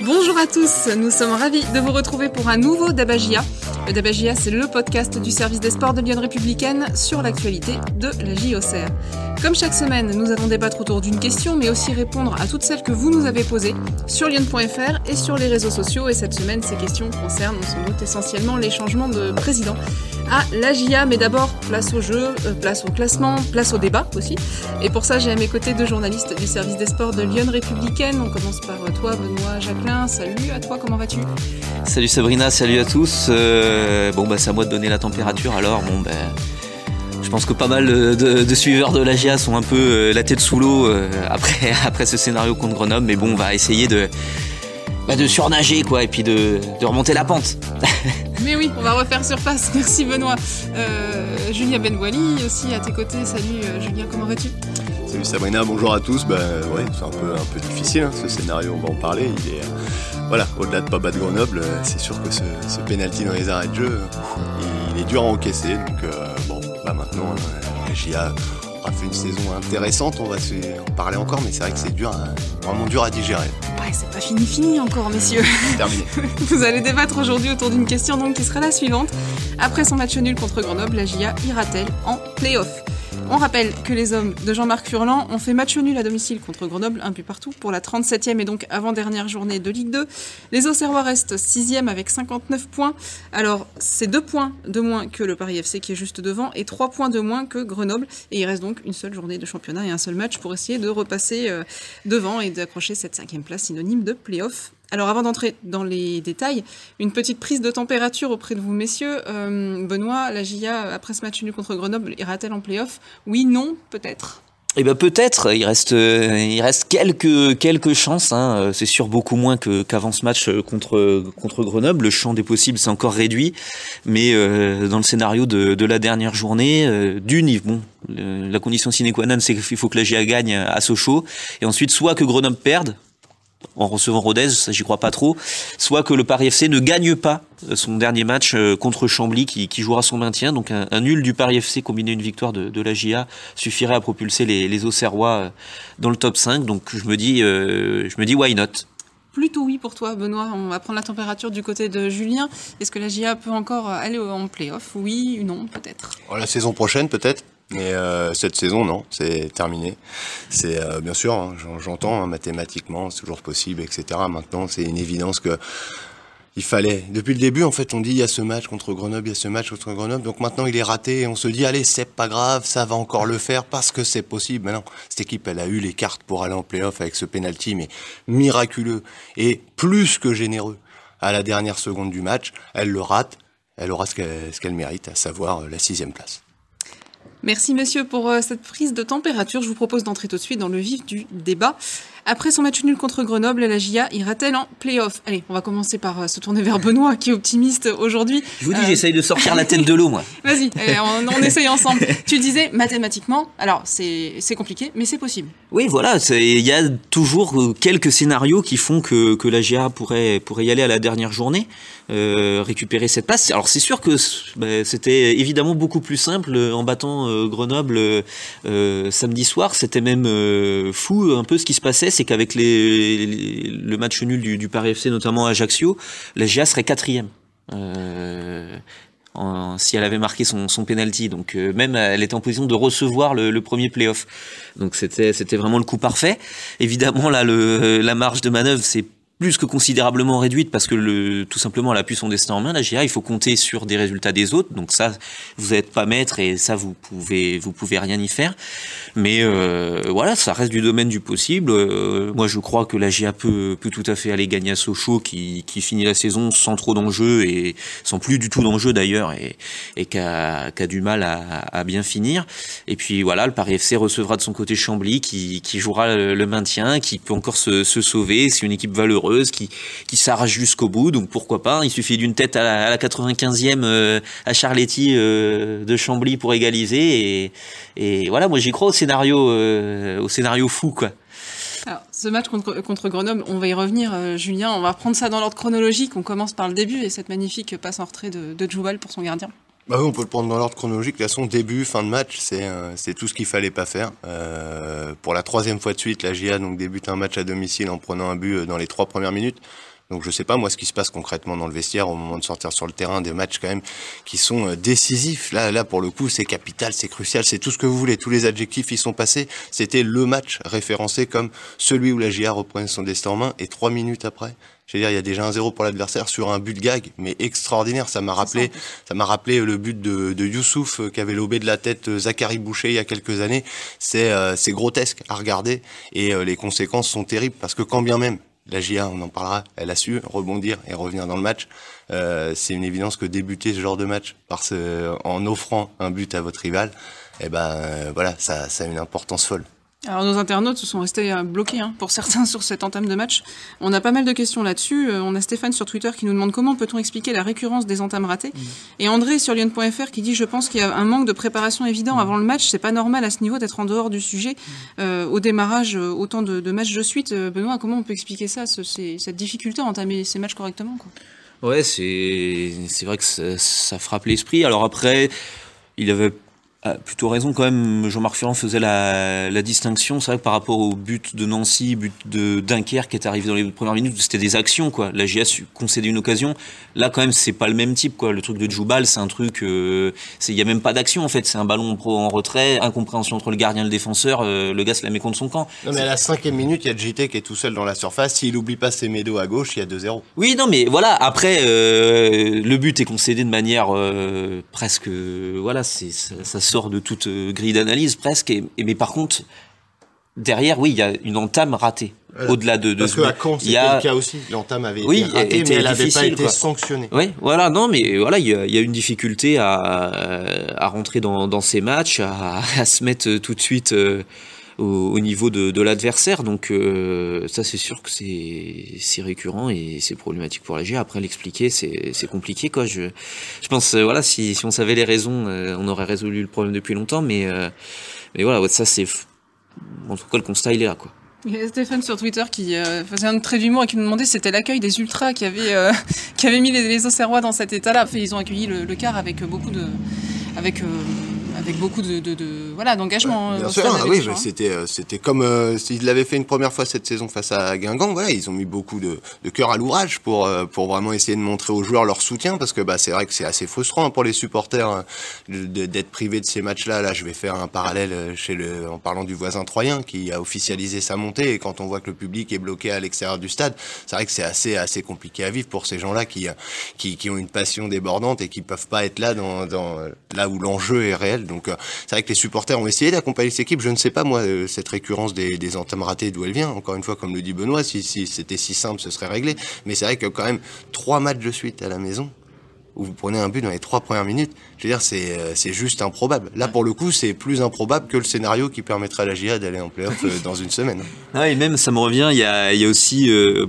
Bonjour à tous, nous sommes ravis de vous retrouver pour un nouveau Dabagia. Le Dabagia, c'est le podcast du service des sports de Lyon Républicaine sur l'actualité de la JOCR. Comme chaque semaine, nous allons débattre autour d'une question, mais aussi répondre à toutes celles que vous nous avez posées sur lyon.fr et sur les réseaux sociaux. Et cette semaine, ces questions concernent sans doute essentiellement les changements de président à l'AGIA. Mais d'abord, place au jeu, euh, place au classement, place au débat aussi. Et pour ça, j'ai à mes côtés deux journalistes du service des sports de Lyon Républicaine. On commence par toi, Benoît Jacquelin. Salut à toi, comment vas-tu? Salut Sabrina, salut à tous. Euh, bon, bah, c'est à moi de donner la température alors. Bon, ben. je pense que pas mal de, suiveurs de l'AGIA sont un peu euh, la tête sous l'eau après, après ce scénario contre Grenoble, mais bon, on va essayer de, bah, de surnager quoi, et puis de, de remonter la pente. Mais oui, on va refaire surface. Merci Benoît. Euh, Julien Benwali aussi à tes côtés. Salut euh, Julien, comment vas-tu? Salut Sabrina, bonjour à tous. Ben ouais, c'est un peu, un peu difficile hein, ce scénario, on va en parler. Il est, voilà, au-delà de pas battre Grenoble, euh, c'est sûr que ce, ce penalty dans les arrêts de jeu, il, est dur à encaisser. Donc bon, bah maintenant, la GIA aura fait une saison intéressante. On va en parler encore, mais c'est vrai que c'est dur, hein, vraiment dur à digérer c'est pas fini fini encore, messieurs. Terminé. Vous allez débattre aujourd'hui autour d'une question donc qui sera la suivante. Après son match nul contre Grenoble, la GIA ira-t-elle en play-off? On rappelle que les hommes de Jean-Marc Furlan ont fait match nul à domicile contre Grenoble, un but partout, pour la 37e et donc avant-dernière journée de Ligue 2. Les Auxerrois restent 6e avec 59 points. Alors, c'est 2 points de moins que le Paris FC qui est juste devant et 3 points de moins que Grenoble. Et il reste donc une seule journée de championnat et un seul match pour essayer de repasser euh, devant et d'accrocher cette cinquième place synonyme de play-off alors avant d'entrer dans les détails, une petite prise de température auprès de vous messieurs. Euh, Benoît, la GIA, après ce match nul contre Grenoble, ira-t-elle en play-off? Oui, non, peut-être eh ben peut-être, il reste euh, il reste quelques quelques chances. Hein. C'est sûr beaucoup moins qu'avant ce match contre contre Grenoble. Le champ des possibles s'est encore réduit, mais euh, dans le scénario de, de la dernière journée, euh, d'une, bon, la condition sine qua non, c'est qu'il faut que la GIA gagne à Sochaux, et ensuite soit que Grenoble perde, en recevant Rodez, ça j'y crois pas trop, soit que le Paris FC ne gagne pas euh, son dernier match euh, contre Chambly qui, jouera son maintien. Donc un, nul du Paris FC combiné une victoire de, la GIA suffirait à propulser les, les Auxerrois euh, dans le top 5. Donc je me dis, je me dis why not? Plutôt oui pour toi, Benoît. On va prendre la température du côté de Julien. Est-ce que la GIA peut encore aller en playoff? Oui ou non, peut-être La saison prochaine, peut-être mais euh, cette saison, non, c'est terminé. C'est euh, bien sûr, hein, j'entends hein, mathématiquement, c'est toujours possible, etc. Maintenant, c'est une évidence que il fallait. Depuis le début, en fait, on dit il y a ce match contre Grenoble, il y a ce match contre Grenoble. Donc maintenant, il est raté et on se dit allez, c'est pas grave, ça va encore le faire parce que c'est possible. Mais non, cette équipe, elle a eu les cartes pour aller en playoff avec ce penalty, mais miraculeux et plus que généreux. À la dernière seconde du match, elle le rate. Elle aura ce qu'elle mérite, à savoir la sixième place. Merci monsieur pour euh, cette prise de température. Je vous propose d'entrer tout de suite dans le vif du débat. Après son match nul contre Grenoble, la GIA ira-t-elle en play-off? Allez, on va commencer par euh, se tourner vers Benoît, qui est optimiste aujourd'hui. Je vous dis, j'essaye de sortir la tête de l'eau, moi. Vas-y, on, on, essaye ensemble. tu disais mathématiquement, alors c'est compliqué, mais c'est possible. Oui, voilà, il y a toujours euh, quelques scénarios qui font que, que la GIA pourrait, pourrait y aller à la dernière journée, euh, récupérer cette place. Alors c'est sûr que bah, c'était évidemment beaucoup plus simple en battant Grenoble samedi soir. C'était même fou un peu ce qui se passait c'est qu'avec le match nul du, Paris FC, notamment à Ajaccio, la GIA serait quatrième. Euh, si elle avait marqué son, son penalty. Donc euh, même elle était en position de recevoir le, le premier playoff. Donc c'était vraiment le coup parfait. Évidemment là la marge de manœuvre c'est plus que considérablement réduite parce que le, tout simplement elle a pu son destin en main. La GIA, il faut compter sur des résultats des autres. Donc ça, vous n'êtes pas maître et ça vous pouvez vous pouvez rien y faire. Mais euh, voilà, ça reste du domaine du possible. Euh, moi, je crois que la GIA peut, peut tout à fait aller gagner à Sochaux, qui, qui finit la saison sans trop d'enjeux et sans plus du tout d'enjeux d'ailleurs, et, et qui a, a, du mal à, à, bien finir. Et puis voilà, le Paris FC recevra de son côté Chambly, qui, qui jouera le, maintien, qui peut encore se, se sauver. C'est une équipe valeureuse qui, qui s'arrache jusqu'au bout. Donc pourquoi pas? Il suffit d'une tête à la, 95e euh, à Charletti euh, de Chambly pour égaliser. Et, voilà, moi j'y crois au scénario, euh, au scénario fou. Alors, ce match contre, contre, Grenoble, on va y revenir, Julien. On va reprendre ça dans l'ordre chronologique. On commence par le début et cette magnifique passe en retrait de, de pour son gardien. Bah oui, on peut le prendre dans l'ordre chronologique. De toute façon, début, fin de match, c'est euh, c'est tout ce qu'il fallait pas faire. Euh, pour la troisième fois de suite, la GIA donc débute un match à domicile en prenant un but euh, dans les trois premières minutes. Donc je sais pas moi ce qui se passe concrètement dans le vestiaire au moment de sortir sur le terrain, des matchs quand même qui sont euh, décisifs. Là, là pour le coup, c'est capital, c'est crucial, c'est tout ce que vous voulez. Tous les adjectifs y sont passés. C'était le match référencé comme celui où la GIA reprenait son destin en main. Et trois minutes après, je veux dire, il y a déjà un zéro pour l'adversaire sur un but gag, mais extraordinaire. Ça m'a rappelé, ça m'a rappelé le but de, de Youssouf euh, qui avait lobé de la tête euh, Zachary Boucher il y a quelques années. C'est, c'est grotesque à regarder et les conséquences sont terribles parce que quand bien même la GIA, on en parlera, elle a su rebondir et revenir dans le match. Euh, c'est une évidence que débuter ce genre de match par ce, en offrant un but à votre rival, eh ben euh, voilà, ça, ça a une importance folle. Alors nos internautes se sont restés euh, bloqués hein, pour certains sur cette entame de match. On a pas mal de questions là-dessus. Euh, on a Stéphane sur Twitter qui nous demande comment peut-on expliquer la récurrence des entames ratées. Mmh. Et André sur Lyon.fr qui dit je pense qu'il y a un manque de préparation évident mmh. avant le match. C'est pas normal à ce niveau d'être en dehors du sujet mmh. euh, au démarrage autant de, de, matchs de suite. Benoît, comment on peut expliquer ça, ce, cette difficulté à entamer ces matchs correctement quoi? Ouais, c'est c'est vrai que ça, ça frappe l'esprit. Alors après, il avait a plutôt raison quand même. Jean-Marc Furlan faisait la, la distinction. C'est vrai que par rapport au but de Nancy, but de Dunkerque qui est arrivé dans les premières minutes, c'était des actions quoi. La GIA concédé une occasion. Là quand même c'est pas le même type quoi. Le truc de Djoubal c'est un truc, euh, il y a même pas d'action en fait. C'est un ballon pro en retrait, incompréhension entre le gardien et le défenseur. Euh, le gars se la met contre son camp. Non mais à la cinquième minute il y a JT qui est tout seul dans la surface. S'il oublie pas ses médos à gauche, il y a 2-0. Oui non mais voilà. Après euh, le but est concédé de manière euh, presque voilà c'est ça, ça sort de toute euh, grille d'analyse presque. Et, mais par contre, derrière, oui, il y a une entame ratée. Au-delà de, de Parce que à Caen, c'était a... le cas aussi. L'entame avait oui, été ratée, mais elle n'avait pas été sanctionnée. Oui, voilà, non, mais voilà, il y a, y a, une difficulté à, à rentrer dans, dans ces matchs, à, à, se mettre tout de suite euh, au, au, niveau de, de l'adversaire. Donc euh, ça, c'est sûr que c'est récurrent et c'est problématique pour la GIA. Après, l'expliquer, c'est compliqué. Quoi. Je, je pense, euh, voilà, si, si on savait les raisons, euh, on aurait résolu le problème depuis longtemps. Mais, euh, mais voilà, ça, c'est... En tout cas, le constat, il est là. Quoi. Il y a Stéphane sur Twitter qui euh, faisait un trait d'humour et qui nous demandait si c'était l'accueil des ultras qui avait, euh, qui avait mis les, les Auxerrois dans cet état-là. Enfin, ils ont accueilli le, le car avec beaucoup de, avec, euh, avec beaucoup de, de, de voilà d'engagement. Ouais, bien sûr, ah, oui, c'était euh, c'était comme euh, s'ils l'avaient fait une première fois cette saison face à Guingamp. Voilà, ils ont mis beaucoup de, de cœur à l'ouvrage pour euh, pour vraiment essayer de montrer aux joueurs leur soutien parce que bah c'est vrai que c'est assez frustrant pour les supporters hein, d'être privés de ces matchs-là. Là, je vais faire un parallèle chez le en parlant du voisin troyen qui a officialisé sa montée et quand on voit que le public est bloqué à l'extérieur du stade, c'est vrai que c'est assez assez compliqué à vivre pour ces gens-là qui qui qui ont une passion débordante et qui peuvent pas être là dans dans là où l'enjeu est réel. Donc c'est vrai que les supporters ont essayé d'accompagner cette équipe. Je ne sais pas, moi, euh, cette récurrence des, des entames ratées, d'où elle vient. Encore une fois, comme le dit Benoît, si, c'était si simple, ce serait réglé. Mais c'est vrai que quand même, trois matchs de suite à la maison, où vous prenez un but dans les trois premières minutes, je veux dire, c'est, c'est juste improbable. Là, pour le coup, c'est plus improbable que le scénario qui permettrait à la GIA d'aller en playoff dans une semaine. Ah, et même, ça me revient, il y a, aussi... Euh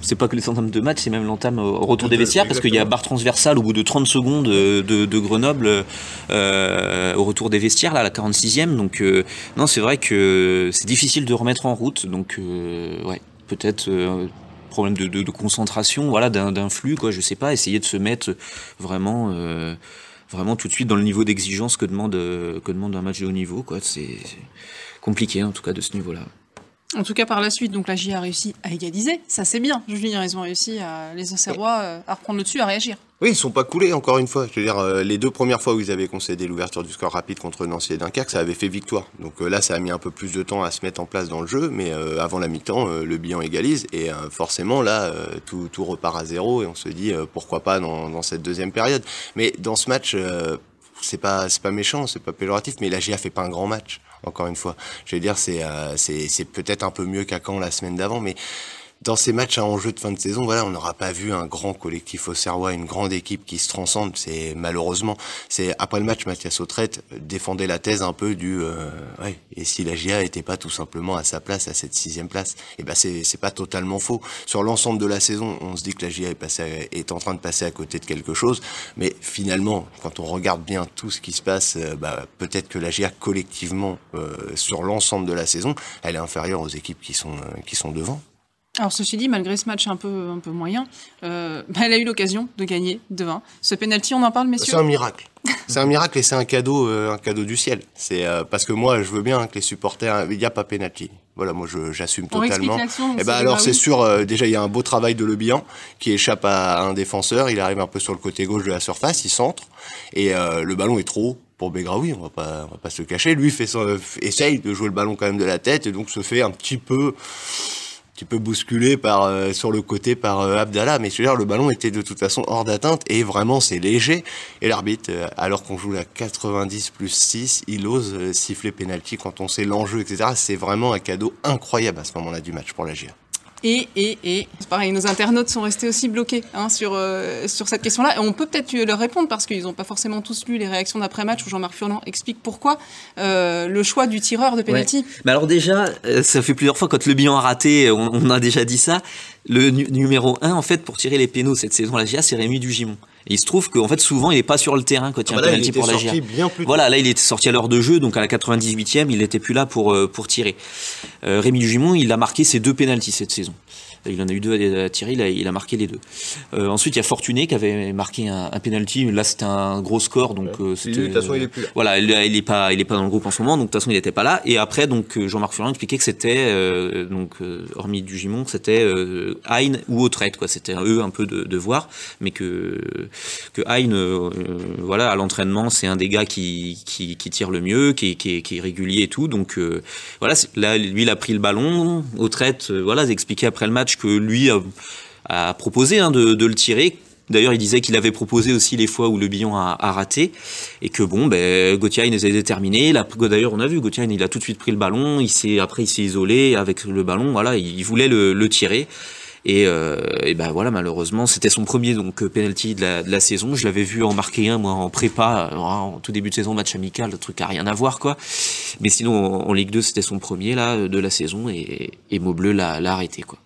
c'est pas que les entames de match, c'est même l'entame au retour des vestiaires, parce qu'il y a barre transversale au bout de 30 secondes de, de Grenoble euh, au retour des vestiaires, là, à la 46e. Donc, euh, non, c'est vrai que c'est difficile de remettre en route. Donc, euh, ouais, peut-être euh, problème de, de, de, concentration, voilà, d'un flux, quoi, je sais pas, essayer de se mettre vraiment. Euh, vraiment tout de suite dans le niveau d'exigence que demande que demande un match de haut niveau quoi c'est compliqué en tout cas de ce niveau là en tout cas, par la suite, donc la GIA a réussi à égaliser. Ça, c'est bien. Julien, ils ont réussi, à, les Auxerrois, euh, à reprendre le dessus, à réagir. Oui, ils sont pas coulés, encore une fois. Je veux dire, euh, les deux premières fois où ils avaient concédé l'ouverture du score rapide contre Nancy et Dunkerque, ça avait fait victoire. Donc euh, là, ça a mis un peu plus de temps à se mettre en place dans le jeu, mais euh, avant la mi-temps, le bilan égalise. Et forcément, là, tout, tout, repart à zéro et on se dit pourquoi pas dans, cette deuxième période. Mais dans ce match, c'est pas, pas méchant, c'est pas péjoratif, mais la GIA fait pas un grand match encore une fois. Je veux dire, c'est euh, peut-être un peu mieux qu'à Caen la semaine d'avant, mais dans ces matchs à enjeu de fin de saison, voilà, on n'aura pas vu un grand collectif au Serrois, une grande équipe qui se transcende. C'est malheureusement, c'est après le match, Mathias Autrette défendait la thèse un peu du, euh, ouais, et si la GIA était pas tout simplement à sa place, à cette sixième place, et eh ben c'est c'est pas totalement faux. Sur l'ensemble de la saison, on se dit que la GIA est passée, est en train de passer à côté de quelque chose, mais finalement, quand on regarde bien tout ce qui se passe, euh, bah, peut-être que la GIA collectivement euh, sur l'ensemble de la saison, elle est inférieure aux équipes qui sont euh, qui sont devant. Alors ceci dit, malgré ce match un peu, un peu moyen, euh, bah, elle a eu l'occasion de gagner de 20. Ce penalty, on en parle, messieurs C'est un miracle. C'est un miracle et c'est un cadeau, euh, un cadeau du ciel. C'est euh, parce que moi, je veux bien que les supporters, il n'y a pas penalty. Voilà, moi, j'assume totalement. Et ben c'est- alors, c'est sûr. déjà, il y a un beau travail de Le Bihan qui échappe à un défenseur. Il arrive un peu sur le côté gauche de la surface, il centre et le ballon est trop haut pour Begraoui. On va pas, on va pas se le cacher. Lui fait son, essaye de jouer le ballon quand même de la tête et donc se fait un petit peu petit peu bousculé par euh, sur le côté par euh, Abdallah mais dire le ballon était de toute façon hors d'atteinte et vraiment c'est léger. Et l'arbitre euh, alors qu'on joue la 90 plus 6 il ose euh, siffler penalty quand on sait l'enjeu etc c'est vraiment un cadeau incroyable à ce moment-là du match pour la GIA Et, et, et, c'est pareil, nos internautes sont restés aussi bloqués hein, sur, euh, sur cette question-là. Et on peut peut-être leur répondre parce qu'ils n'ont pas forcément tous lu les réactions d'après-match où Jean-Marc Furlan explique pourquoi euh, le choix du tireur de penalty. Mais alors déjà, euh, ça fait plusieurs fois quand le bilan a raté, on, a déjà dit ça. Le nu- numéro 1, en fait, pour tirer les pénaux cette saison la GIA, c'est Rémi Dugimon. Et il se trouve qu'en fait, souvent, il est pas sur le terrain quand il y a un Ah bah là, il penalty pour la GIA. Voilà, là, il était sorti à l'heure de jeu, donc à la 98e, il n'était plus là pour, euh, pour tirer. Euh, Rémi Dugimon, il a marqué ses deux pénaltys cette saison. Il en a eu deux à tirer, il a, il a marqué les deux. Euh, ensuite, il y a Fortuné qui avait marqué un, un penalty. Là, c'était un gros score, donc euh, de toute façon, il est plus là. Voilà, il, il est pas, il est pas dans le groupe en ce moment, donc de toute façon, il n'était pas là. Et après, donc euh, Jean-Marc Furlan expliquait que c'était, euh, donc euh, hormis Dugimon, que c'était euh, Hein ou Autrette, quoi. C'était eux un peu de, de voir, mais que que Hein, voilà, à l'entraînement, c'est un des gars qui, qui, qui tire le mieux, qui, est- qui, est- qui est régulier et tout. Donc euh, voilà, là, lui, il a pris le ballon. Autrette, voilà, expliqué après le match que lui a, a proposé hein, de, de le tirer. D'ailleurs, il disait qu'il avait proposé aussi les fois où le billon a, a raté et que bon, ben Gauthier les a déterminés. D'ailleurs, on a vu Gauthier, il a tout de suite pris le ballon. Il s'est après, il s'est isolé avec le ballon. Voilà, il voulait le, le tirer. Et, euh, et ben voilà, malheureusement, c'était son premier donc euh, penalty de la, de la saison. Je l'avais vu en marquer un moi en prépa, euh, en tout début de saison, match amical, le truc a rien à voir quoi. Mais sinon, en, Ligue 2, c'était son premier là de la saison et, et Maubleu l'a arrêté quoi.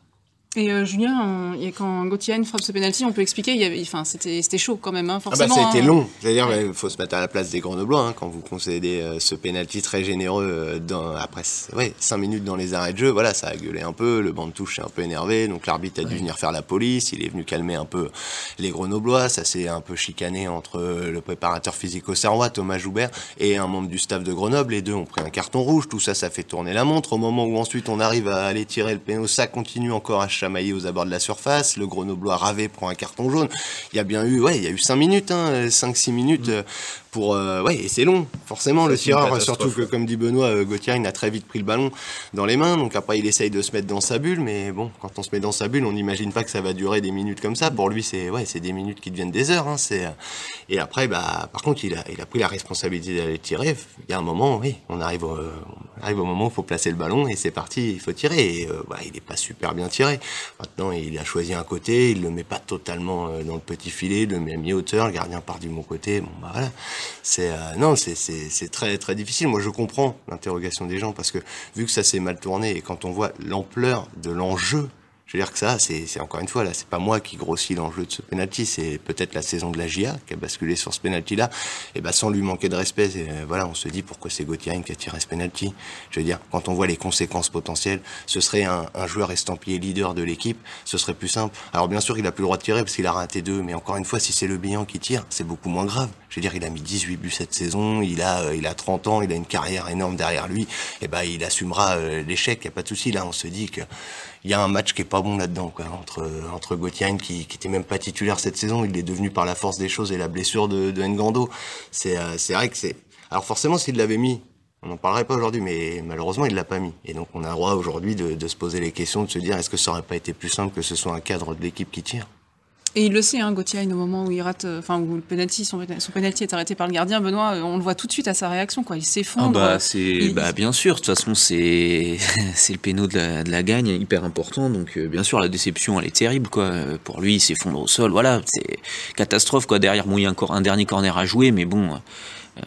Et euh, Julien, on- a- quand Gauthier frappe ce penalty, on peut expliquer, il y avait, enfin, c'était, c'était chaud quand même, hein, Ah bah forcément. ça a été hein. long. C'est-à-dire, il faut se mettre à la place des Grenoblois hein, quand vous concédez euh, ce penalty très généreux euh, dans, après ouais, 5 minutes dans les arrêts de jeu. Voilà, ça a gueulé un peu, le banc de touche est un peu énervé, donc l'arbitre a dû venir faire la police. Il est venu calmer un peu les Grenoblois. Ça s'est un peu chicané entre euh, le préparateur physique au Serrois, Thomas Joubert, et un membre du staff de Grenoble. Les deux ont pris un carton rouge. Tout ça, ça fait tourner la montre. Au moment où ensuite on arrive à aller tirer le péno, ça continue encore à chamailler aux abords de la surface. Le Grenoblois ravé prend un carton jaune. Il y a bien eu, ouais, il y a eu 5 minutes, hein, 5-6 minutes euh, pour, euh, ouais, et c'est long, forcément, le tireur, surtout que, comme dit Benoît, euh, Gauthier, il a très vite pris le ballon dans les mains, donc après il essaye de se mettre dans sa bulle, mais bon, quand on se met dans sa bulle, on n'imagine pas que ça va durer des minutes comme ça. Pour lui, c'est, ouais, c'est des minutes qui deviennent des heures, hein, c'est, et après, bah, par contre, il a, il a pris la responsabilité d'aller tirer. Il y a un moment, oui, on arrive au, on arrive au moment où il faut placer le ballon et c'est parti, il faut tirer. Et, euh, bah, il est pas super bien tiré. Maintenant, il a choisi un côté, il le met pas totalement euh, dans le petit filet, il le met à mi-hauteur, le gardien part du bon côté. Bon, bah voilà. C'est, euh, non, c'est, c'est, c'est très, très difficile. Moi, je comprends l'interrogation des gens parce que vu que ça s'est mal tourné et quand on voit l'ampleur de l'enjeu je veux dire que ça, c'est encore une fois là, c'est pas moi qui grossis l'enjeu de ce penalty, c'est peut-être la saison de la GIA qui a basculé sur ce penalty-là. Et ben sans lui manquer de respect, euh, voilà, on se dit pourquoi c'est Gauthier qui a tiré ce penalty. Je veux dire, quand on voit les conséquences potentielles, ce serait un, un joueur estampillé leader de l'équipe, ce serait plus simple. Alors bien sûr, il a plus le droit de tirer parce qu'il a raté deux, mais encore une fois, si c'est le bilan qui tire, c'est beaucoup moins grave. Je veux dire, il a mis 18 buts cette saison, il a, euh, il a 30 ans, il a une carrière énorme derrière lui. Et ben, il assumera euh, l'échec, y a pas de souci. Là, on se dit que il y a un match qui est pas bon là-dedans, quoi, entre entre Gauthier qui, qui était même pas titulaire cette saison, il est devenu par la force des choses et la blessure de, de Ngando. C'est euh, c'est vrai que c'est. Alors forcément, s'il l'avait mis, on n'en parlerait pas aujourd'hui, mais malheureusement, il l'a pas mis. Et donc, on a le droit aujourd'hui de, de se poser les questions, de se dire, est-ce que ça aurait pas été plus simple que ce soit un cadre de l'équipe qui tire? Et il le sait, hein, Gauthier, au moment où il rate, euh, enfin où le penalty, son, son penalty est arrêté par le gardien, Benoît, euh, on le voit tout de suite à sa réaction, quoi. Il Ah s'effondre. bah c'est il- bah bien sûr. De toute façon c'est c'est le péno de la, de la gagne hyper important. Donc euh, bien sûr la déception elle est terrible quoi. Pour lui il s'effondre au sol. Voilà c'est catastrophe quoi. Derrière bon il y a encore un dernier corner à jouer mais bon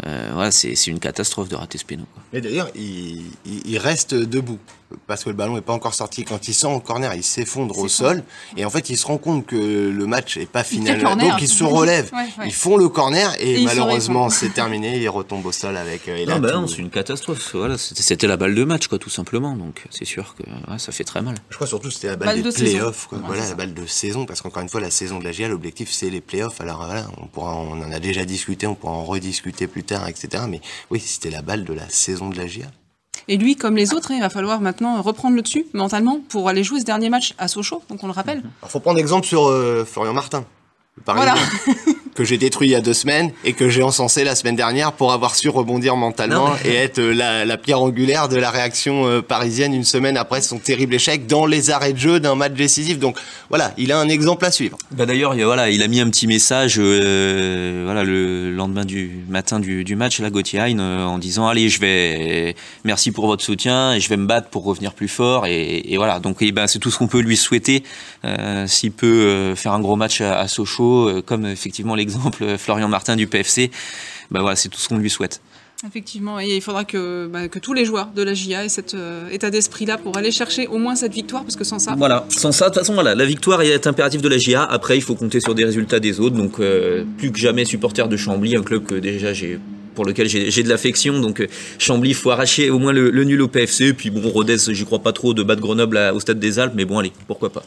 Euh, c'est une catastrophe de rater ce péno. Et d'ailleurs, il, il, reste debout parce que le ballon n'est pas encore sorti. Quand il sent en corner, il s'effondre au sol. Et en fait, il se rend compte que le match n'est pas final. Donc, il se relève. Ils font le corner et, malheureusement, c'est terminé. Il retombe au sol avec. Euh, non, bah non c'est une catastrophe. Voilà, c'était la balle de match, quoi, tout simplement. Donc, c'est sûr que ça fait très mal. Je crois surtout que c'était la balle, des playoffs. Voilà, la balle de saison. Parce qu'encore une fois, la saison de la GA, l'objectif, c'est les playoffs. Alors voilà, on, pourra, on en a déjà discuté, on pourra en rediscuter plus tard, etc. Mais oui, c'était la balle de la saison de la GIA. Et lui, comme les autres, hein, il va falloir maintenant reprendre le dessus mentalement pour aller jouer ce dernier match à Sochaux, donc on le rappelle. Il faut prendre exemple sur euh, Florian Martin. Voilà. que j'ai détruit il y a deux semaines et que j'ai encensé la semaine dernière pour avoir su rebondir mentalement et être euh, la, pierre angulaire de la réaction euh, parisienne une semaine après son terrible échec dans les arrêts de jeu d'un match décisif. Donc voilà, il a un exemple à suivre. Bah d'ailleurs, voilà, il a mis un petit message euh, voilà, le lendemain du matin du, match, la Gauthier en disant allez, je vais, merci pour votre soutien et je vais me battre pour revenir plus fort et, voilà. Donc et ben, c'est tout ce qu'on peut lui souhaiter s'il peut faire un gros match à, à Sochaux, comme effectivement l'exemple euh, Florian Martin du PFC, bah voilà, c'est tout ce qu'on lui souhaite. Effectivement, et il faudra que, bah, que tous les joueurs de la GIA aient cet euh, état d'esprit-là pour aller chercher au moins cette victoire, parce que sans ça... Voilà, sans ça, de toute façon, voilà, la victoire est impérative de la GIA. Après, il faut compter sur des résultats des autres. Donc, euh, plus que jamais supporter de Chambly, un club que déjà j'ai pour lequel j'ai de l'affection. Donc Chambly, il faut arracher au moins le, nul au PFC. Puis bon, Rodez, j'y crois pas trop de battre Grenoble au Stade des Alpes, mais bon, allez, pourquoi pas.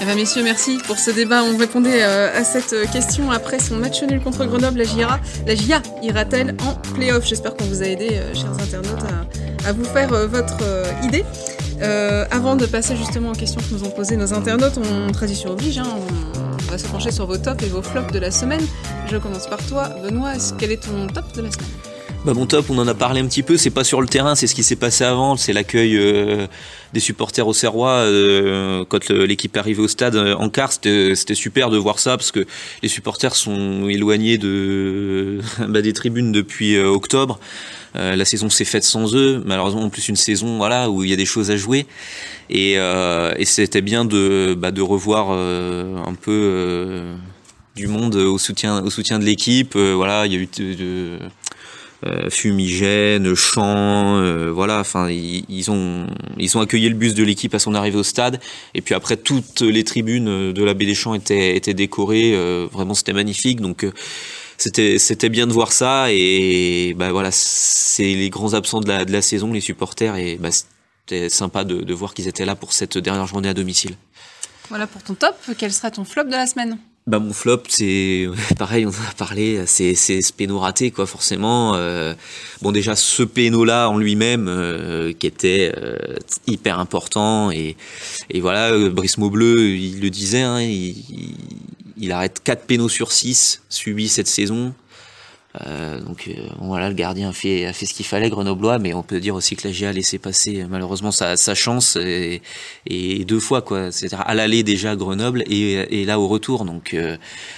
Eh ben, messieurs, merci pour ce débat. On répondait euh, à cette question après son match nul contre Grenoble. La GIA, la GIA ira-t-elle en playoff? J'espère qu'on vous a aidé, euh, chers internautes, à, vous faire euh, votre idée. avant de passer justement aux questions que nous ont posées nos internautes, on tradition oblige, hein, on, va se pencher sur vos tops et vos flops de la semaine. Je commence par toi, Benoît. Quel est ton top de la semaine? Bah top, on en a parlé un petit peu, c'est pas sur le terrain, c'est ce qui s'est passé avant, c'est l'accueil euh, des supporters au Serrois euh, quand l'équipe est arrivée au stade euh, en quart, c'était super de voir ça parce que les supporters sont éloignés de bah, des tribunes depuis octobre. la saison s'est faite sans eux, malheureusement en plus une saison voilà où il y a des choses à jouer et, c'était bien de bah, revoir un peu du monde au soutien de l'équipe. voilà, il y a eu euh, fumigène, chant, euh, voilà. Enfin, ils, ont ils ont accueilli le bus de l'équipe à son arrivée au stade. Et puis après, toutes les tribunes de la Baie des Champs étaient étaient décorées. Euh, vraiment, c'était magnifique. Donc c'était c'était bien de voir ça. Et bah voilà, c'est les grands absents de la de la saison, les supporters. Et bah, c'était sympa de, de voir qu'ils étaient là pour cette dernière journée à domicile. Voilà pour ton top. Quel sera ton flop de la semaine? Bah mon flop c'est pareil on en a parlé c'est c'est ce péno raté quoi forcément euh, bon déjà ce péno là en lui-même euh, qui était euh, hyper important et et voilà Brice Maubleu il le disait hein, il, il, arrête quatre pénaux sur 6 subis cette saison euh, donc euh, voilà, le gardien a fait, a fait ce qu'il fallait, Grenoblois, mais on peut dire aussi que la GIA a laissé passer euh, malheureusement sa, sa chance et, et, deux fois quoi, c'est-à-dire à l'aller déjà à Grenoble et, et là au retour, donc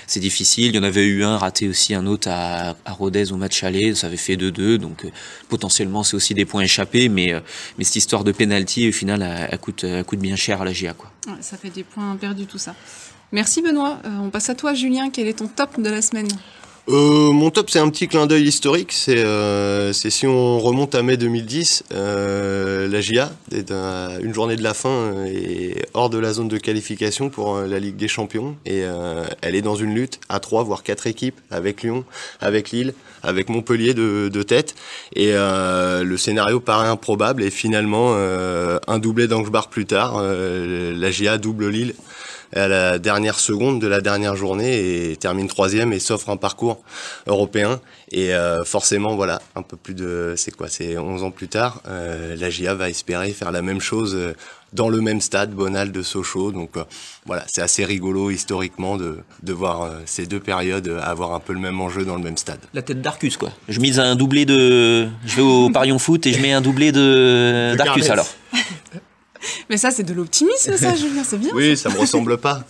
c'est difficile. Il y en avait eu un raté aussi, un autre à, à Rodez au match aller, ça avait fait 2-2, donc potentiellement c'est aussi des points échappés, mais mais cette histoire de penalty au final elle, coûte, elle coûte bien cher à la GIA quoi. Ça fait des points perdus tout ça. Merci Benoît. on passe à toi Julien. Quel est ton top de la semaine? Euh, mon top, c'est un petit clin d'œil historique. C'est euh, si on remonte à mai 2010, euh, la GIA, une journée de la fin, est hors de la zone de qualification pour euh, la Ligue des Champions. Et euh, elle est dans une lutte à trois, voire quatre équipes, avec Lyon, avec Lille, avec Montpellier de, tête. Et euh, le scénario paraît improbable. Et finalement, un doublé d'Anglebar plus tard, la GIA double Lille à la dernière seconde de la dernière journée et termine troisième et s'offre un parcours européen. Et euh, forcément, voilà, un peu plus de, c'est quoi, c'est 11 ans plus tard, euh, la GIA va espérer faire la même chose euh, dans le même stade, Bonal de Sochaux. Donc voilà, c'est assez rigolo historiquement de, de voir ces deux périodes avoir un peu le même enjeu dans le même stade. La tête d'Arcus, quoi. Je mise un doublé de, je vais au Parion Foot et je mets un doublé de d'Arcus alors. Mais ça, c'est de l'optimisme, ça, Julien, c'est bien. Oui, ça, me ressemble pas.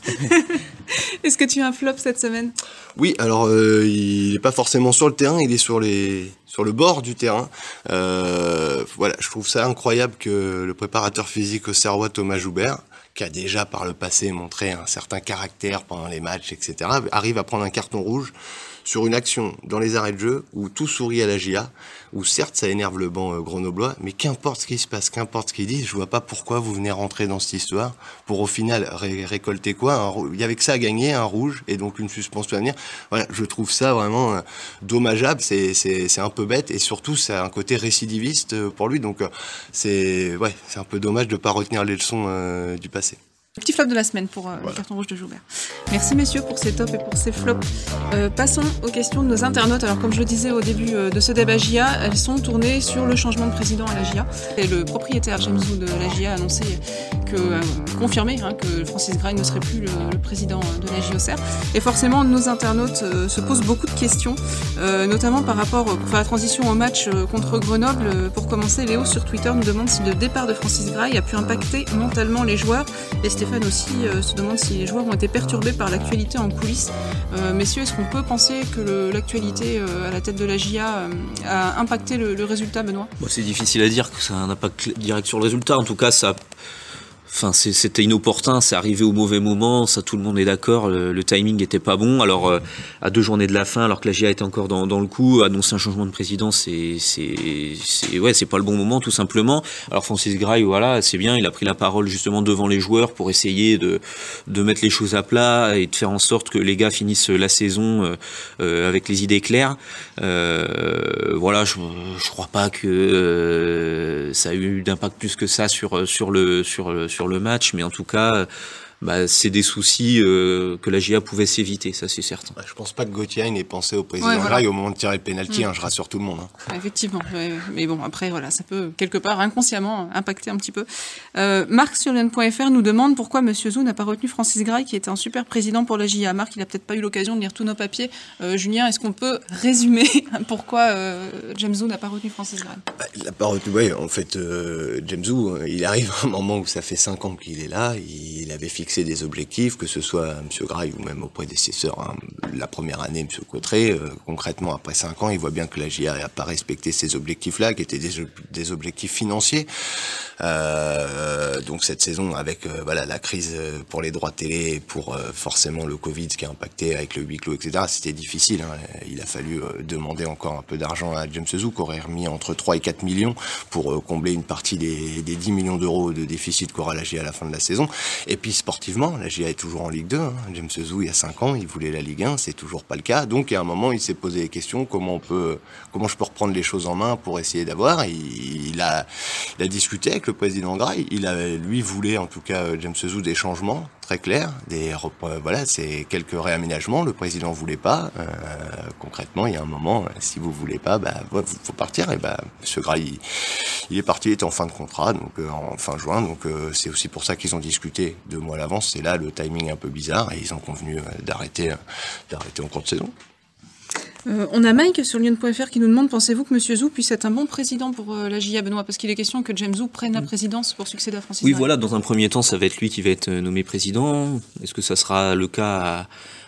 Est-ce que tu as un flop cette semaine? Oui, alors euh, il n'est pas forcément sur le terrain, il est sur les, sur le bord du terrain. Euh, voilà, je trouve ça incroyable que le préparateur physique au Serrois, Thomas Joubert, qui a déjà par le passé montré un certain caractère pendant les matchs, etc., arrive à prendre un carton rouge sur une action dans les arrêts de jeu où tout sourit à la GIA, où certes ça énerve le banc euh, grenoblois, mais qu'importe ce qui se passe, qu'importe ce qu'ils disent, je vois pas pourquoi vous venez rentrer dans cette histoire pour au final récolter quoi? Il y avait que ça à gagner, un rouge et donc une suspension à venir. Voilà, je trouve ça vraiment euh, dommageable, c'est un peu bête et surtout c'est un côté récidiviste euh, pour lui, donc c'est ouais un peu dommage de pas retenir les leçons du passé. Petit flop de la semaine pour euh, le carton rouge de Joubert. Merci messieurs pour ces tops et pour ces flops. Euh, passons aux questions de nos internautes. Alors comme je le disais au début euh, de ce débat GIA, elles sont tournées sur le changement de président à la GIA. Et le propriétaire James Wu de la GIA a annoncé que, confirmé hein, que Francis Gray ne serait plus le, président de la JOCR. Et forcément, nos internautes se posent beaucoup de questions, notamment par rapport, pour faire la transition au match contre Grenoble. Pour commencer, Léo sur Twitter nous demande si le départ de Francis Gray a pu impacter mentalement les joueurs. Et Stéphane aussi euh, se demande si les joueurs ont été perturbés par l'actualité en coulisses. Euh, messieurs, est-ce qu'on peut penser que l'actualité euh, à la tête de la GIA a impacté le, résultat, Benoît? C'est difficile à dire que ça a un impact direct sur le résultat. En tout cas, ça Enfin, c'était inopportun, c'est arrivé au mauvais moment, ça tout le monde est d'accord, le, timing était pas bon. Alors, euh, à deux journées de la fin, alors que la GIA était encore dans, dans le coup, annoncer un changement de président, c'est, ouais, c'est pas le bon moment, tout simplement. Alors, Francis Gray, voilà, c'est bien, il a pris la parole justement devant les joueurs pour essayer de, de mettre les choses à plat et de faire en sorte que les gars finissent la saison euh, euh, avec les idées claires. voilà, je, je crois pas que ça a eu d'impact plus que ça sur, sur le, sur, sur le match, mais en tout cas, bah, c'est des soucis euh, que la GIA pouvait s'éviter, ça c'est certain. Je pense pas que Gauthier n'ait pensé au président ouais, au moment de tirer le pénalty, mm. hein, je rassure tout le monde. Hein. Effectivement, mais bon après voilà, ça peut quelque part inconsciemment impacter un petit peu. Euh, Marc sur l'N.fr nous demande pourquoi Monsieur Zou n'a pas retenu Francis Gray qui était un super président pour la GIA. Marc, il a peut-être pas eu l'occasion de lire tous nos papiers. Euh, Julien, est-ce qu'on peut résumer pourquoi James Zou n'a pas retenu Francis Gray? Bah, Il n'a pas retenu, oui, en fait James Zou, il arrive à un moment où ça fait 5 ans qu'il est là, il avait fixé fixer des objectifs, que ce soit M. Graille ou même au prédécesseur, hein, la première année, M. Cotteret, euh, concrètement, après cinq ans, il voit bien que la GIA n'a pas respecté ces objectifs-là, qui étaient des, des objectifs financiers. Euh, donc cette saison, avec euh, voilà la crise euh, pour les droits télé, pour forcément le Covid, qui a impacté avec le huis clos, etc., c'était difficile. Hein. Il a fallu demander encore un peu d'argent à James Zou, qui aurait remis entre 3 et 4 millions pour combler une partie des, des 10 millions d'euros de déficit qu'aura la GIA à la fin de la saison. Et puis sportivement, la GIA est toujours en Ligue 2. Hein. James Zou, il y a 5 ans, il voulait la Ligue 1, c'est toujours pas le cas. Donc à un moment, il s'est posé des questions comment on peut, comment je peux reprendre les choses en main pour essayer d'avoir. Il, a, il a discuté avec le président Gray. Il avait, lui voulait en tout cas euh, James Zou des changements très clairs, des euh, voilà, c'est quelques réaménagements. Le président voulait pas. Euh, concrètement, il y a un moment, si vous voulez pas, bah, faut partir. Et bah, Monsieur Gray, il, est parti, il était en fin de contrat, donc en fin juin. Donc c'est aussi pour ça qu'ils ont discuté deux mois à l'avance. C'est là le timing un peu bizarre et ils ont convenu d'arrêter, d'arrêter en cours de saison. Euh, on a Mike sur lyon.fr qui nous demande pensez-vous que M. Zou puisse être un bon président pour euh, la GIA Benoît? Parce qu'il est question que James Zou prenne la mm. présidence pour succéder à Francis. Oui, voilà, dans un premier temps, ça va être lui qui va être euh, nommé président. Est-ce que ça sera le cas à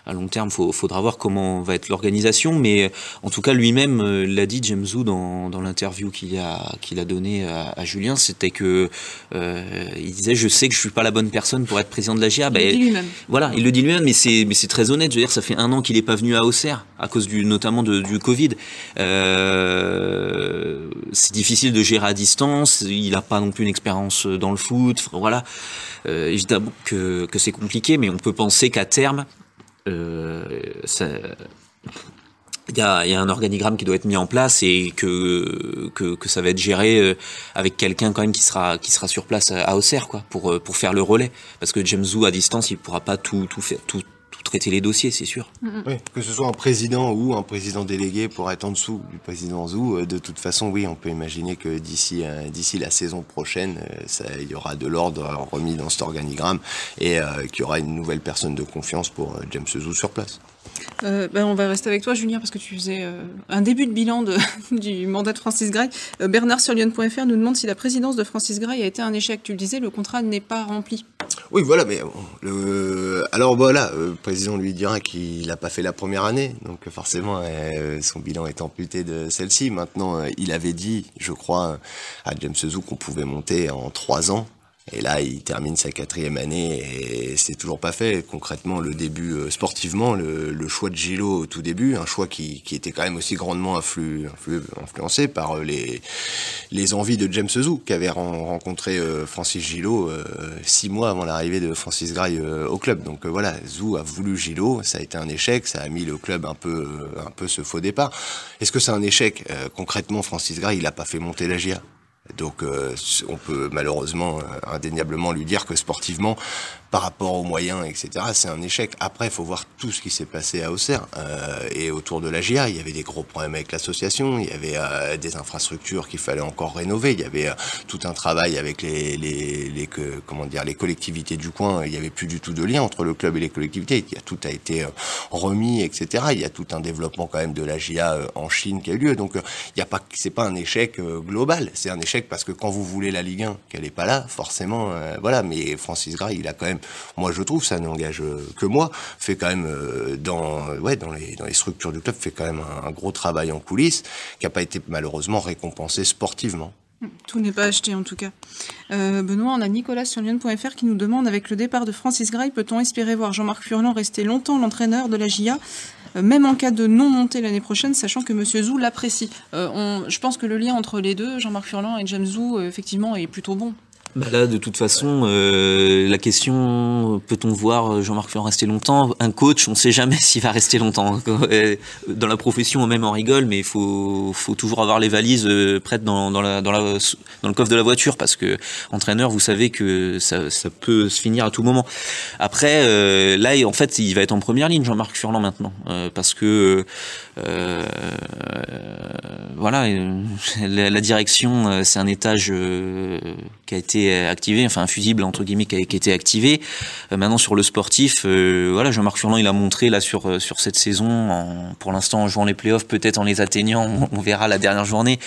à long terme, il faudra voir comment va être l'organisation. Mais en tout cas, lui-même euh, l'a dit, James Zou, dans, dans l'interview qu'il a, qu'il a donnée à, Julien, c'était que euh, il disait Je sais que je suis pas la bonne personne pour être président de la GIA. Il le dit lui-même. Voilà, il le dit lui-même, mais c'est, mais c'est très honnête. Je veux dire, ça fait un an qu'il n'est pas venu à Auxerre, à cause du, notamment de, du Covid. Euh, c'est difficile de gérer à distance. Il n'a pas non plus une expérience dans le foot. Voilà. Euh, évidemment que, que c'est compliqué, mais on peut penser qu'à terme, euh, il y, a, un organigramme qui doit être mis en place et que que, ça va être géré euh, avec quelqu'un quand même qui sera qui sera sur place à Auxerre quoi pour euh, pour faire le relais. Parce que James Zou à distance il pourra pas tout tout faire tout traiter les dossiers, c'est sûr. Oui, que ce soit un président ou un président délégué pour être en dessous du président Zou, de toute façon, oui, on peut imaginer que d'ici d'ici la saison prochaine, ça, il y aura de l'ordre remis dans cet organigramme et qu'il y aura une nouvelle personne de confiance pour James Zou sur place. Euh, ben on va rester avec toi, Julien, parce que tu faisais euh, un début de bilan de, du mandat de Francis Gray. Bernard sur Lyon.fr nous demande si la présidence de Francis Gray a été un échec. Tu le disais, le contrat n'est pas rempli. Oui, voilà, mais le... alors voilà, le président lui dira qu'il n'a pas fait la première année, donc forcément son bilan est amputé de celle-ci. Maintenant, il avait dit, je crois, à James Zou qu'on pouvait monter en trois ans. Et là, il termine sa quatrième année et c'est toujours pas fait. Concrètement, le début euh, sportivement, le, choix de Gilo au tout début, un choix qui, qui était quand même aussi grandement influ, influencé par euh, les, les envies de James Zou, qui avait rencontré euh, Francis Gilo six mois avant l'arrivée de Francis Gray au club. Donc voilà, Zou a voulu Gilo, ça a été un échec, ça a mis le club un peu, un peu ce faux départ. Est-ce que c'est un échec? Concrètement, Francis Gray, il a pas fait monter la GIA. Donc euh, on peut malheureusement euh, indéniablement lui dire que sportivement, par rapport aux moyens, etc., c'est un échec. Après, il faut voir tout ce qui s'est passé à Auxerre euh, et autour de la GIA. Il y avait des gros problèmes avec l'association, il y avait des infrastructures qu'il fallait encore rénover, il y avait tout un travail avec les, les, les, comment dire, les collectivités du coin. Il y avait plus du tout de lien entre le club et les collectivités. Il y a, tout a été remis, etc. Il y a tout un développement quand même de la GIA en Chine qui a eu lieu. Donc, il y a pas, c'est pas un échec global, c'est un échec parce que quand vous voulez la Ligue 1, qu'elle n'est pas là, forcément, euh, voilà. Mais Francis Gray, il a quand même, moi je trouve, ça n'engage que moi, fait quand même euh, dans, ouais, dans les, dans les structures du club, fait quand même un, gros travail en coulisses, qui n'a pas été malheureusement récompensé sportivement. Tout n'est pas acheté en tout cas. Euh, Benoît, on a Nicolas sur Lyon.fr qui nous demande avec le départ de Francis Gray, peut-on espérer voir Jean-Marc Furlan rester longtemps l'entraîneur de la GIA euh, même en cas de non montée l'année prochaine, sachant que Monsieur Zou l'apprécie. Euh, je pense que le lien entre les deux, Jean-Marc Furlan et James Zou, effectivement, est plutôt bon. Bah là, de toute façon, euh, la question peut-on voir Jean-Marc Furlan rester longtemps? Un coach, on ne sait jamais s'il va rester longtemps. Dans la profession, même on rigole, mais il faut, faut toujours avoir les valises euh, prêtes dans, la, dans, le coffre de la voiture parce que entraîneur, vous savez que ça, ça peut se finir à tout moment. Après, euh, là, en fait, il va être en première ligne, Jean-Marc Furlan maintenant, euh, parce que euh, voilà, la, la direction, c'est un étage qui a été activé, enfin un fusible entre guillemets qui a, été activé. Euh, maintenant sur le sportif, euh, voilà, Jean-Marc Furlan il a montré là sur euh, sur cette saison, pour l'instant en jouant les playoffs, peut-être en les atteignant, on, verra la dernière journée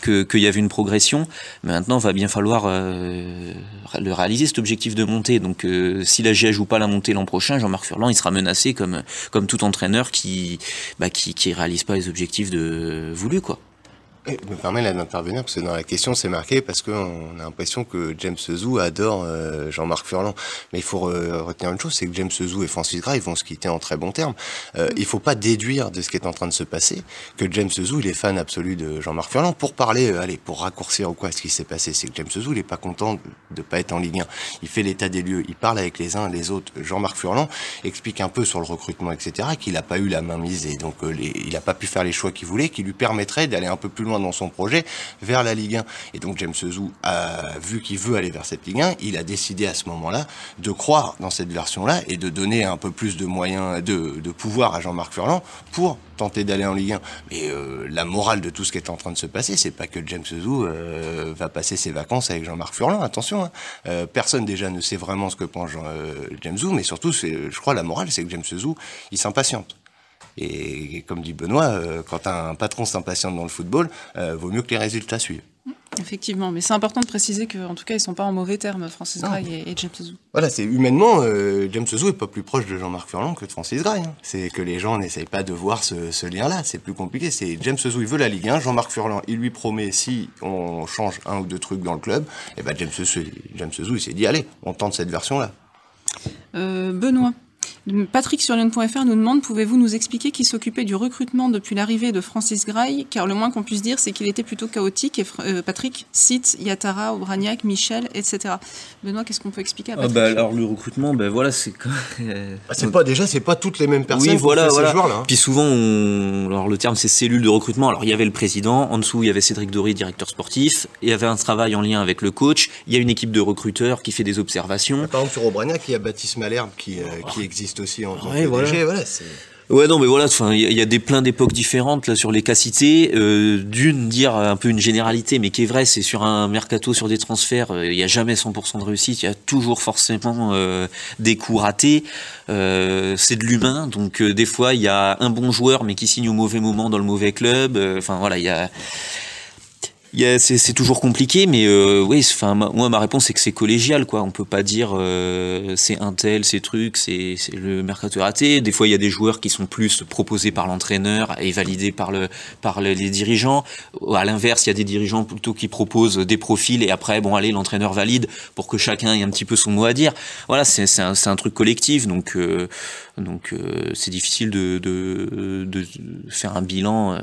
que qu'il y avait une progression. Mais maintenant, va bien falloir le réaliser cet objectif de montée. Donc si la GIA joue pas la montée l'an prochain, Jean-Marc Furlan il sera menacé comme comme tout entraîneur qui bah, qui qui réalise pas les objectifs de voulus quoi. Je me permets là d'intervenir parce que dans la question c'est marqué parce qu'on a l'impression que James Zou adore euh, Jean-Marc Furlan. Mais il faut retenir une chose, c'est que James Zou et Francis Gray vont se quitter en très bons termes. Euh, il faut pas déduire de ce qui est en train de se passer que James Zou il est fan absolu de Jean-Marc Furlan. Pour parler, euh, allez, pour raccourcir ou quoi, ce qui s'est passé, c'est que James Zou il est pas content de, de pas être en Ligue 1. Il fait l'état des lieux, il parle avec les uns les autres. Jean-Marc Furlan explique un peu sur le recrutement, etc., qu'il n'a pas eu la main mise et donc euh, il n'a pas pu faire les choix qu'il voulait, qui lui permettraient d'aller un peu plus loin dans son projet vers la Ligue 1. Et donc James Zou a vu qu'il veut aller vers cette Ligue 1, il a décidé à ce moment-là de croire dans cette version-là et de donner un peu plus de moyens, de, de pouvoir à Jean-Marc Furlan pour tenter d'aller en Ligue 1. Mais euh, la morale de tout ce qui est en train de se passer, c'est pas que James Zou euh, va passer ses vacances avec Jean-Marc Furlan. Attention, hein. euh, personne déjà ne sait vraiment ce que pense James Zou, mais surtout, je crois, la morale, c'est que James Zou, il s'impatiente. Et comme dit Benoît, euh, quand un patron s'impatiente dans le football, euh, vaut mieux que les résultats suivent. Effectivement, mais c'est important de préciser qu'en tout cas, ils sont pas en mauvais termes, Francis Gray et, James Zou. Voilà, c'est humainement, euh, James Zou est pas plus proche de Jean-Marc Furlan que de Francis Gray. Hein. C'est que les gens n'essayent pas de voir ce, lien-là. C'est plus compliqué. C'est James Zou, il veut la Ligue 1. Jean-Marc Furlan, il lui promet si on change un ou deux trucs dans le club, et eh ben James Zou, James Zou, il s'est dit allez, on tente cette version-là. Benoît. Patrick sur Lyon.fr nous demande pouvez-vous nous expliquer qui s'occupait du recrutement depuis l'arrivée de Francis Gray Car le moins qu'on puisse dire, c'est qu'il était plutôt chaotique. Et euh, Patrick cite Yatara, Obraniak, Michel, etc. Benoît, qu'est-ce qu'on peut expliquer à ah, bah, Alors le recrutement, ben voilà, c'est ah, c'est pas déjà, c'est pas toutes les mêmes personnes. Oui, voilà, voilà. Joueurs, là, hein. Puis souvent, alors le terme c'est cellule de recrutement. Alors il y avait le président, en dessous il y avait Cédric Dory, directeur sportif. Il y avait un travail en lien avec le coach. Il y a une équipe de recruteurs qui fait des observations. Par exemple sur Obraniak, il y a Baptiste Malherbe qui, euh, qui existe aussi en tant ouais, voilà. Ouais non mais voilà enfin il y, a des plein d'époques différentes là sur les cas cités euh, d'une dire un peu une généralité mais qui est vrai c'est sur un mercato sur des transferts euh, il n'y a jamais 100% de réussite. Il y a toujours forcément euh, des coups ratés. Euh, c'est de l'humain. Donc des fois il y a un bon joueur mais qui signe au mauvais moment dans le mauvais club. Enfin voilà il y a c'est toujours compliqué, mais euh, oui, enfin, moi ma réponse c'est que c'est collégial, quoi. On peut pas dire euh, c'est un tel, ces trucs, c'est le mercato raté. Des fois, il y a des joueurs qui sont plus proposés par l'entraîneur et validés par le par les dirigeants. À l'inverse, il y a des dirigeants plutôt qui proposent des profils et après, bon, allez, l'entraîneur valide pour que chacun ait un petit peu son mot à dire. Voilà, c'est un, un, truc collectif, donc euh, donc euh, c'est difficile de, faire un bilan euh,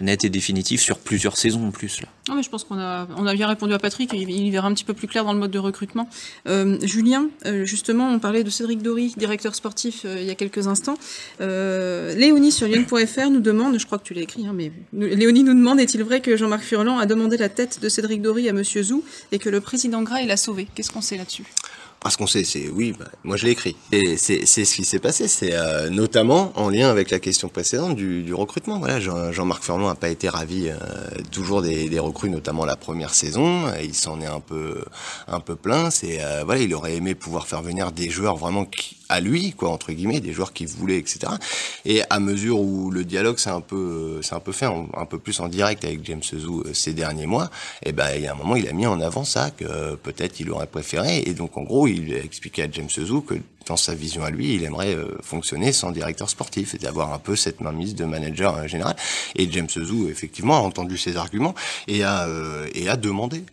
net et définitif sur plusieurs saisons en plus. Là. Non, mais je pense qu'on a, bien répondu à Patrick, il, il verra un petit peu plus clair dans le mode de recrutement. Euh, Julien, justement, on parlait de Cédric Dory, directeur sportif, il y a quelques instants. Léonie sur Lyon.fr nous demande, je crois que tu l'as écrit, hein, mais Léonie nous demande est-il vrai que Jean-Marc Furlan a demandé la tête de Cédric Dory à Monsieur Zou et que le président Gras l'a sauvé? Qu'est-ce qu'on sait là-dessus? Parce qu'on sait, c'est oui, bah, moi je l'ai écrit. Et c'est ce qui s'est passé, c'est euh, notamment en lien avec la question précédente du, du recrutement. Voilà, Jean-Marc Furlan n'a pas été ravi euh, toujours des, des, recrues, notamment la première saison. Il s'en est un peu un peu plein. C'est euh, voilà, il aurait aimé pouvoir faire venir des joueurs vraiment qui, à lui, quoi, entre guillemets, des joueurs qui voulaient, etc. Et à mesure où le dialogue s'est un peu, c'est un peu fait un peu plus en direct avec James Zou euh, ces derniers mois, et eh ben, il y a un moment, il a mis en avant ça, que peut-être il aurait préféré. Et donc, en gros, il a expliqué à James Zou que dans sa vision à lui, il aimerait euh, fonctionner sans directeur sportif et d'avoir un peu cette mainmise de manager euh, général. Et James Zou, effectivement, a entendu ces arguments et a, et a demandé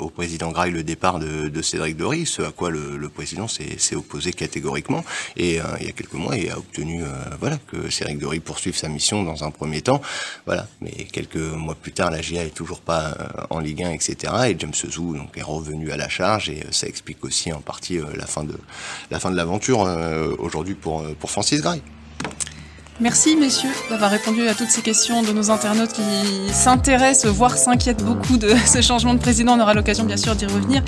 au président Gray le départ de, de Cédric Dory, ce à quoi le, le président s'est opposé catégoriquement et euh, il y a quelques mois, il a obtenu euh, voilà que Cédric Dory poursuive sa mission dans un premier temps. Voilà, mais quelques mois plus tard, la GIA est toujours pas euh, en Ligue 1, etc. Et James Zou donc est revenu à la charge et ça explique aussi en partie la fin de la fin de l'aventure aujourd'hui pour pour Francis Gray. Merci messieurs d'avoir répondu à toutes ces questions de nos internautes qui s'intéressent, voire s'inquiètent beaucoup de ce changement de président. On aura l'occasion bien sûr d'y revenir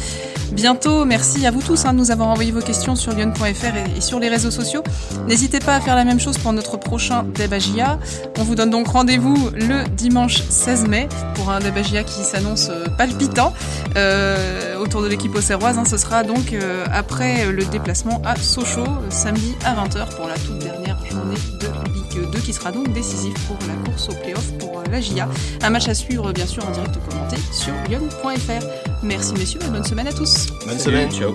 bientôt. Merci à vous tous hein, de nous avoir envoyé vos questions sur lyon.fr et, sur les réseaux sociaux. N'hésitez pas à faire la même chose pour notre prochain Debagia. On vous donne donc rendez-vous le dimanche 16 mai pour un Debagia qui s'annonce euh, palpitant euh, autour de l'équipe auxerroise. Hein. Ce sera donc euh, après le déplacement à Sochaux samedi à 20h pour la toute dernière journée de Ligue 2 qui sera donc décisif pour la course au playoff pour la GIA. Un match à suivre bien sûr en direct commenté sur lyon.fr. Merci messieurs et bonne semaine à tous. Bonne semaine, ciao.